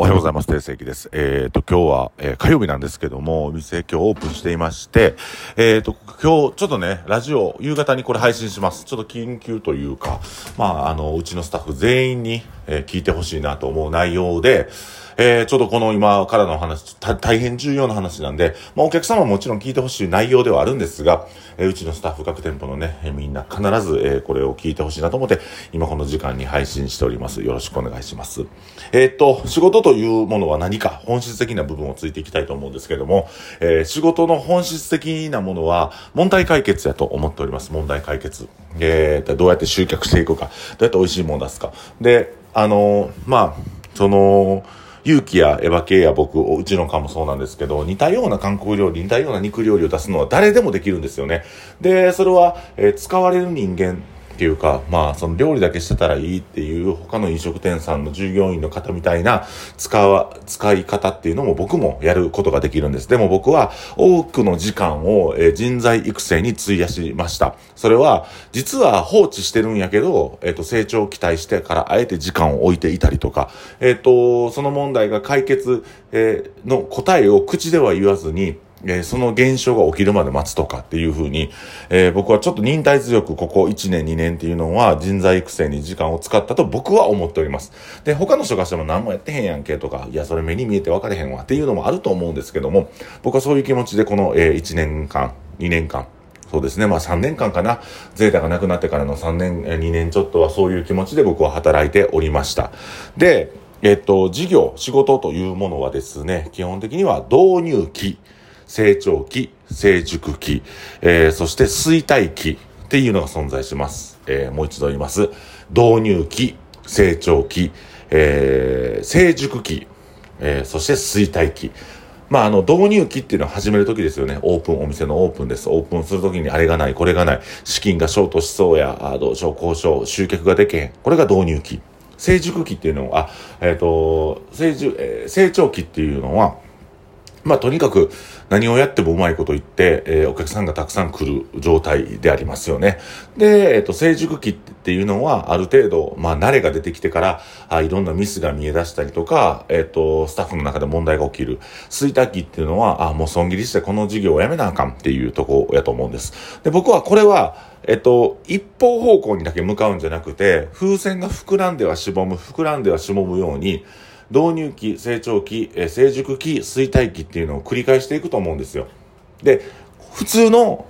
おはようございます。定石です。えっ、ー、と、今日は、えー、火曜日なんですけども、お店今日オープンしていまして、えっ、ー、と、今日、ちょっとね、ラジオ、夕方にこれ配信します。ちょっと緊急というか、まあ、あの、うちのスタッフ全員に、え聞いてほしいなと思う内容で、えー、ちょっとこの今からの話、大変重要な話なんで、まあお客様ももちろん聞いてほしい内容ではあるんですが、えー、うちのスタッフ各店舗のね、え、みんな必ず、えー、これを聞いてほしいなと思って、今この時間に配信しております。よろしくお願いします。えー、っと、仕事というものは何か本質的な部分をついていきたいと思うんですけども、えー、仕事の本質的なものは問題解決やと思っております。問題解決。えー、どうやって集客していくか、どうやって美味しいものを出すか。で、あのー、まあ、その、勇気やエヴァ系や僕、うちのかもそうなんですけど、似たような韓国料理、似たような肉料理を出すのは誰でもできるんですよね。で、それは、えー、使われる人間っていうか、まあ、その料理だけしてたらいいっていう他の飲食店さんの従業員の方みたいな使わ、使い方っていうのも僕もやることができるんです。でも僕は多くの時間を、え人材育成に費やしました。それは、実は放置してるんやけど、えっ、と、成長を期待してからあえて時間を置いていたりとか、えっ、と、その問題が解決、え、の答えを口では言わずに、えー、その現象が起きるまで待つとかっていうふうに、えー、僕はちょっと忍耐強くここ1年2年っていうのは人材育成に時間を使ったと僕は思っております。で、他の人がしても何もやってへんやんけとか、いや、それ目に見えて分かれへんわっていうのもあると思うんですけども、僕はそういう気持ちでこの、えー、1年間、2年間、そうですね。まあ3年間かな。ゼータがなくなってからの3年、2年ちょっとはそういう気持ちで僕は働いておりました。で、えっと、事業、仕事というものはですね、基本的には導入期。成長期、成熟期、えー、そして衰退期っていうのが存在します。えー、もう一度言います。導入期、成長期、えー、成熟期、えー、そして衰退期。まあ、あの、導入期っていうのは始めるときですよね。オープン、お店のオープンです。オープンするときにあれがない、これがない、資金がショートしそうや、あどうしよう、交渉、集客ができへん。これが導入期。成熟期っていうのは、あえっ、ー、と、成熟、えー、成長期っていうのは、まあ、とにかく何をやってもうまいこと言って、えー、お客さんがたくさん来る状態でありますよね。で、えっ、ー、と、成熟期っていうのは、ある程度、まあ、慣れが出てきてから、あいろんなミスが見え出したりとか、えっ、ー、と、スタッフの中で問題が起きる。衰退期っていうのは、あ、もう損切りしてこの事業をやめなあかんっていうとこやと思うんです。で、僕はこれは、えっと、一方方向にだけ向かうんじゃなくて、風船が膨らんではしぼむ、膨らんではしぼむように、導入期、成長期、成熟期、衰退期っていうのを繰り返していくと思うんですよ。で、普通の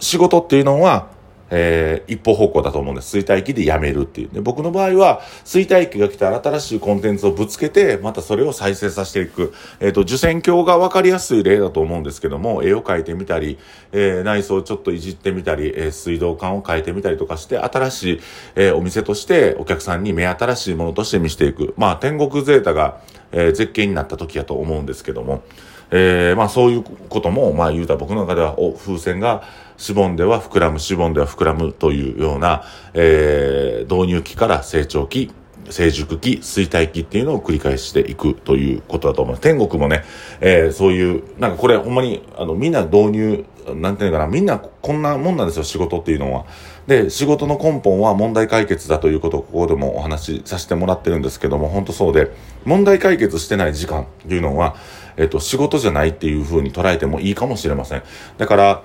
仕事っていうのは、えー、一方方向だと思うんです。衰退期でやめるっていう。で、僕の場合は、衰退期が来たら新しいコンテンツをぶつけて、またそれを再生させていく。えっ、ー、と、受選鏡が分かりやすい例だと思うんですけども、絵を描いてみたり、えー、内装をちょっといじってみたり、え、水道管を変えてみたりとかして、新しい、え、お店としてお客さんに目新しいものとして見せていく。まあ、天国ゼータが、え、絶景になった時やと思うんですけども、えー、まあそういうことも、まあ言うたら僕の中では、お、風船が、しぼんでは膨らむ、しぼんでは膨らむというような、えー、導入期から成長期、成熟期、衰退期っていうのを繰り返していくということだと思います。天国もね、えー、そういう、なんかこれほんまに、あの、みんな導入、なんていうのかな、みんなこんなもんなんですよ、仕事っていうのは。で、仕事の根本は問題解決だということをここでもお話しさせてもらってるんですけども、本当そうで、問題解決してない時間っていうのは、えっと、仕事じゃないっていうふうに捉えてもいいかもしれません。だから、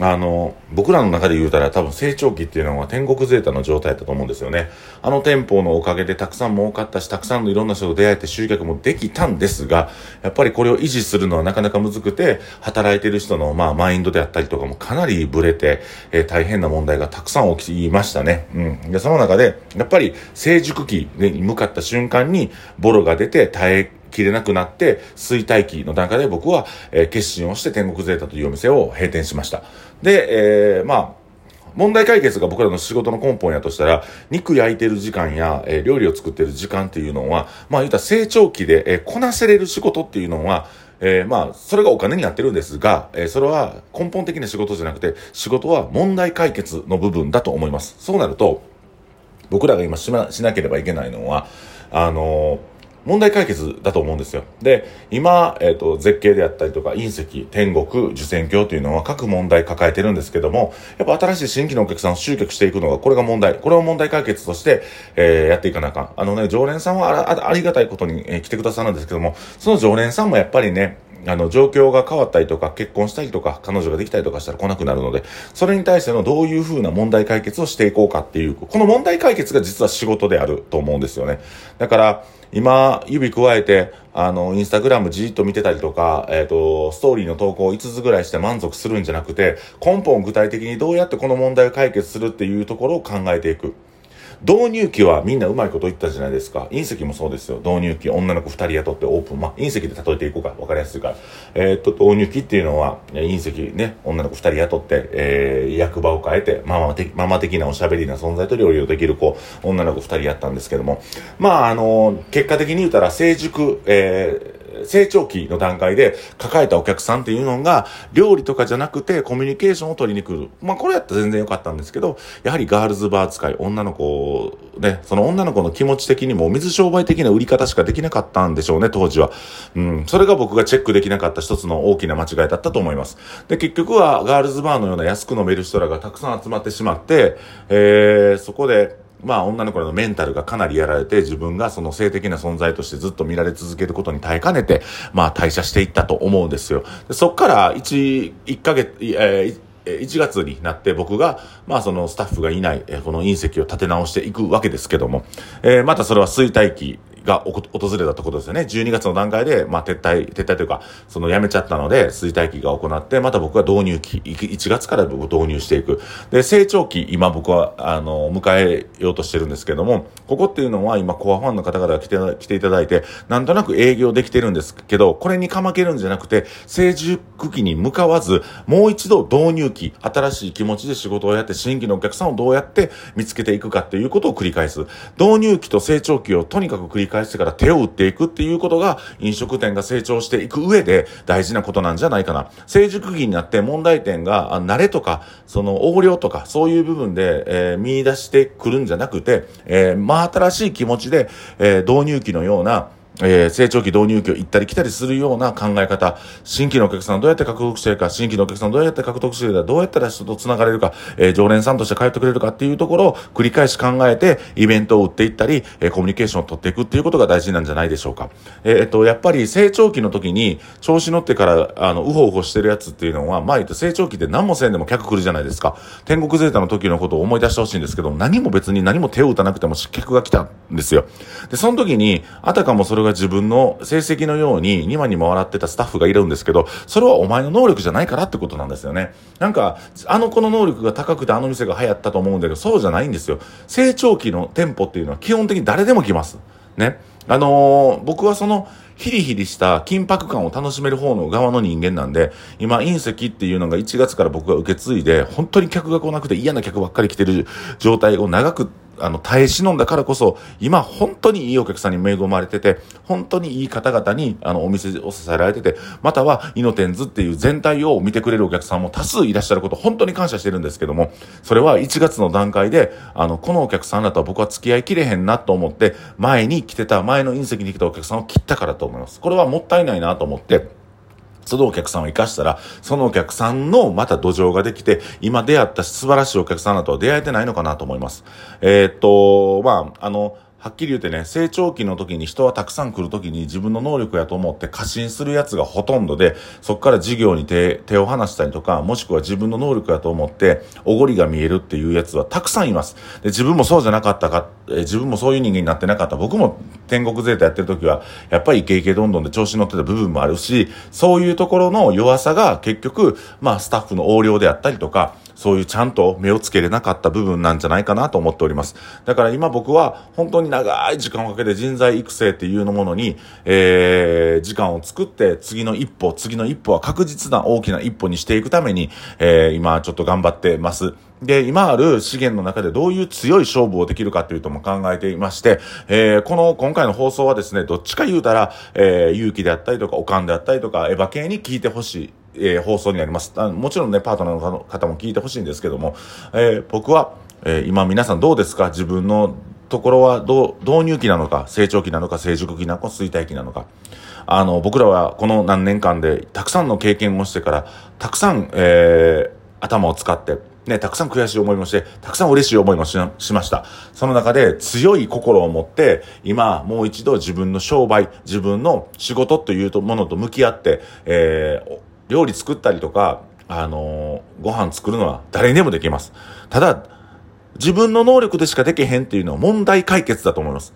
あの、僕らの中で言うたら多分成長期っていうのは天国ゼータの状態だと思うんですよね。あの店舗のおかげでたくさん儲かったし、たくさんのいろんな人と出会えて集客もできたんですが、やっぱりこれを維持するのはなかなか難くて、働いてる人のまあマインドであったりとかもかなりブレて、えー、大変な問題がたくさん起きましたね。うん。で、その中で、やっぱり成熟期に向かった瞬間にボロが出て耐え切れなくなって、衰退期の段階で僕は、えー、決心をして天国ゼータというお店を閉店しました。で、えー、まあ、問題解決が僕らの仕事の根本やとしたら、肉焼いてる時間や、えー、料理を作ってる時間っていうのは、まあ言ったら成長期で、えー、こなせれる仕事っていうのは、えー、まあ、それがお金になってるんですが、えー、それは根本的な仕事じゃなくて、仕事は問題解決の部分だと思います。そうなると、僕らが今しなしなければいけないのは、あのー問題解決だと思うんですよ。で、今、えっ、ー、と、絶景であったりとか、隕石、天国、受選鏡というのは各問題抱えてるんですけども、やっぱ新しい新規のお客さんを集客していくのが、これが問題。これを問題解決として、えー、やっていかなあかん。あのね、常連さんはありがたいことに、えー、来てくださるんですけども、その常連さんもやっぱりね、あの、状況が変わったりとか、結婚したりとか、彼女ができたりとかしたら来なくなるので、それに対してのどういうふうな問題解決をしていこうかっていう、この問題解決が実は仕事であると思うんですよね。だから、今、指加えて、あの、インスタグラムじーっと見てたりとか、えっ、ー、と、ストーリーの投稿を5つぐらいして満足するんじゃなくて、根本具体的にどうやってこの問題を解決するっていうところを考えていく。導入期はみんなうまいこと言ったじゃないですか。隕石もそうですよ。導入期、女の子2人雇ってオープン。まあ、隕石で例えていこうか。わかりやすいから。えー、っと、導入期っていうのは、隕石ね、女の子2人雇って、えー、役場を変えて、ママ的ママ的なおしゃべりな存在と料理をできる子、女の子2人やったんですけども。まあ、あの、結果的に言うたら、成熟、えー、成長期の段階で抱えたお客さんっていうのが、料理とかじゃなくてコミュニケーションを取りに来る。まあこれやったら全然良かったんですけど、やはりガールズバー使い、女の子、ね、その女の子の気持ち的にも水商売的な売り方しかできなかったんでしょうね、当時は。うん、それが僕がチェックできなかった一つの大きな間違いだったと思います。で、結局はガールズバーのような安く飲める人らがたくさん集まってしまって、えー、そこで、まあ女の子のメンタルがかなりやられて自分がその性的な存在としてずっと見られ続けることに耐えかねて、まあ退社していったと思うんですよ。でそっから1、1ヶ月、えー1月になって僕が、まあそのスタッフがいない、この隕石を立て直していくわけですけども、えー、またそれは衰退期が訪れたところですよね。12月の段階で、まあ、撤退、撤退というか、その辞めちゃったので、衰退期が行って、また僕は導入期、1月から僕導入していく。で、成長期、今僕は、あの、迎えようとしてるんですけども、ここっていうのは今、コアファンの方々が来て、来ていただいて、なんとなく営業できてるんですけど、これにかまけるんじゃなくて、成熟期に向かわず、もう一度導入期、新しい気持ちで仕事をやって、新規のお客さんをどうやって見つけていくかっていうことを繰り返す。導入期と成長期をとにかく繰り返してから手を打っていくっていうことが飲食店が成長していく上で大事なことなんじゃないかな。成熟期になって問題点が慣れとか、その横領とかそういう部分で、えー、見出してくるんじゃなくて、えー、真新しい気持ちで、えー、導入期のようなえー、成長期導入期を行ったり来たりするような考え方、新規のお客さんどうやって獲得してるか、新規のお客さんどうやって獲得してるか、どうやったら人と繋がれるか、えー、常連さんとして通ってくれるかっていうところを繰り返し考えて、イベントを売っていったり、えー、コミュニケーションを取っていくっていうことが大事なんじゃないでしょうか。えー、っと、やっぱり成長期の時に、調子乗ってから、あの、うほうほしてるやつっていうのは、まあ言って成長期で何もせんでも客来るじゃないですか。天国ゼータの時のことを思い出してほしいんですけど、何も別に何も手を打たなくても客が来たんですよ。で、その時に、あたかもそれが自分の成績のように2万に回ってたスタッフがいるんですけど、それはお前の能力じゃないからってことなんですよね。なんか、あの子の能力が高くてあの店が流行ったと思うんだけど、そうじゃないんですよ。成長期の店舗っていうのは基本的に誰でも来ます。ね。あのー、僕はその、ヒリヒリした緊迫感を楽しめる方の側の人間なんで、今、隕石っていうのが1月から僕が受け継いで、本当に客が来なくて嫌な客ばっかり来てる状態を長くあの、耐え忍んだからこそ、今本当にいいお客さんに恵まれてて、本当にいい方々に、あの、お店を支えられてて、または、イノテンズっていう全体を見てくれるお客さんも多数いらっしゃること、本当に感謝してるんですけども、それは1月の段階で、あの、このお客さんだとは僕は付き合いきれへんなと思って、前に来てた、前の隕石に来たお客さんを切ったからと思います。これはもったいないなと思って、そのお客さんを生かしたら、そのお客さんのまた土壌ができて、今出会った素晴らしいお客さんだとは出会えてないのかなと思います。えー、っと、まあ、あの、はっきり言ってね、成長期の時に人はたくさん来る時に自分の能力やと思って過信するやつがほとんどで、そこから事業に手手を離したりとか、もしくは自分の能力やと思って、おごりが見えるっていうやつはたくさんいます。で、自分もそうじゃなかったか、え自分もそういう人間になってなかった。僕も天国ゼータやってる時は、やっぱりイケイケどんどんで調子乗ってた部分もあるし、そういうところの弱さが結局、まあスタッフの横領であったりとか、そういうちゃんと目をつけれなかった部分なんじゃないかなと思っております。だから今僕は本当に長い時間をかけて人材育成っていうのものに、えー、時間を作って次の一歩、次の一歩は確実な大きな一歩にしていくために、えー、今ちょっと頑張ってます。で、今ある資源の中でどういう強い勝負をできるかというとも考えていまして、えー、この今回の放送はですね、どっちか言うたら、えー、勇気であったりとか、おかんであったりとか、エヴァ系に聞いてほしい。えー、放送になります。あもちろんね、パートナーの方も聞いてほしいんですけども、えー、僕は、えー、今皆さんどうですか？自分のところはどう、導入期なのか、成長期なのか、成熟期なのか、衰退期なのか。あの、僕らはこの何年間でたくさんの経験をしてから、たくさん、えー、頭を使って、ね、たくさん悔しい思いもして、たくさん嬉しい思いもしました。その中で強い心を持って、今、もう一度自分の商売、自分の仕事というものと向き合って、えー、料理作ったりとか、あのー、ご飯作るのは誰にでもできます。ただ、自分の能力でしかできへんっていうのは問題解決だと思います。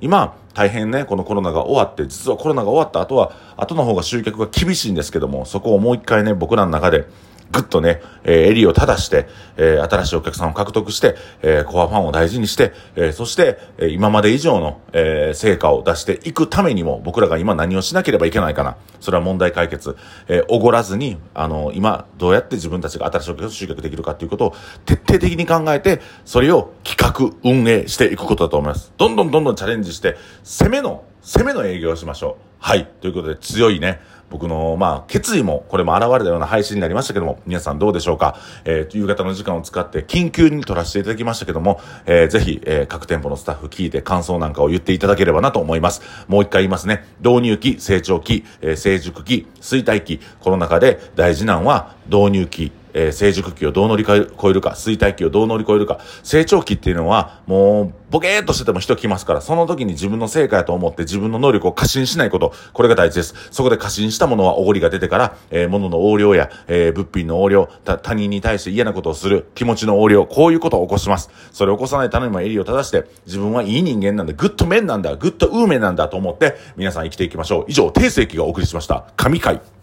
今、大変ね、このコロナが終わって、実はコロナが終わった後は、後の方が集客が厳しいんですけども、そこをもう一回ね、僕らの中で、ぐっとね、えー、襟を正して、えー、新しいお客さんを獲得して、えー、コアファンを大事にして、えー、そして、えー、今まで以上の、えー、成果を出していくためにも、僕らが今何をしなければいけないかな。それは問題解決。えー、おごらずに、あの、今、どうやって自分たちが新しいお客さんを集客できるかということを徹底的に考えて、それを企画、運営していくことだと思います。どんどんどんどんチャレンジして、攻めの、攻めの営業をしましょう。はい。ということで、強いね、僕の、まあ、決意も、これも現れたような配信になりましたけども、皆さんどうでしょうか？えー、夕方の時間を使って緊急に撮らせていただきましたけども、えー、ぜひ、えー、各店舗のスタッフ聞いて感想なんかを言っていただければなと思います。もう一回言いますね。導入期、成長期、えー、成熟期、衰退期、この中で大事なのは導入期、えー、成熟期をどう乗り越えるか、衰退期をどう乗り越えるか、成長期っていうのは、もう、ボケーっとしてても人来ますから、その時に自分の成果やと思って自分の能力を過信しないこと、これが大事です。そこで過信したものはおごりが出てから、えー、物の横領や、えー、物品の横領、他人に対して嫌なことをする、気持ちの横領、こういうことを起こします。それを起こさないためにも襟を正して、自分はいい人間なんだ、グッドメンなんだ、グッドウーメンなんだと思って、皆さん生きていきましょう。以上、定世紀がお送りしました。神回。